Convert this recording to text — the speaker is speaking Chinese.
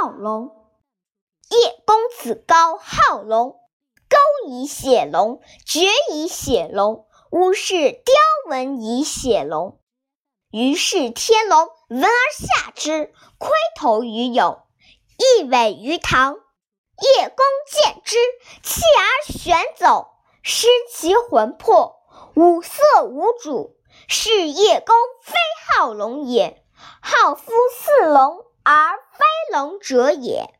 好龙。叶公子高好龙，钩以写龙，决以写龙。吾视雕文以写龙。于是天龙闻而下之，窥头于牖，一尾于堂。叶公见之，弃而旋走，失其魂魄，五色无主。是叶公非好龙也，好夫似龙而龙者也。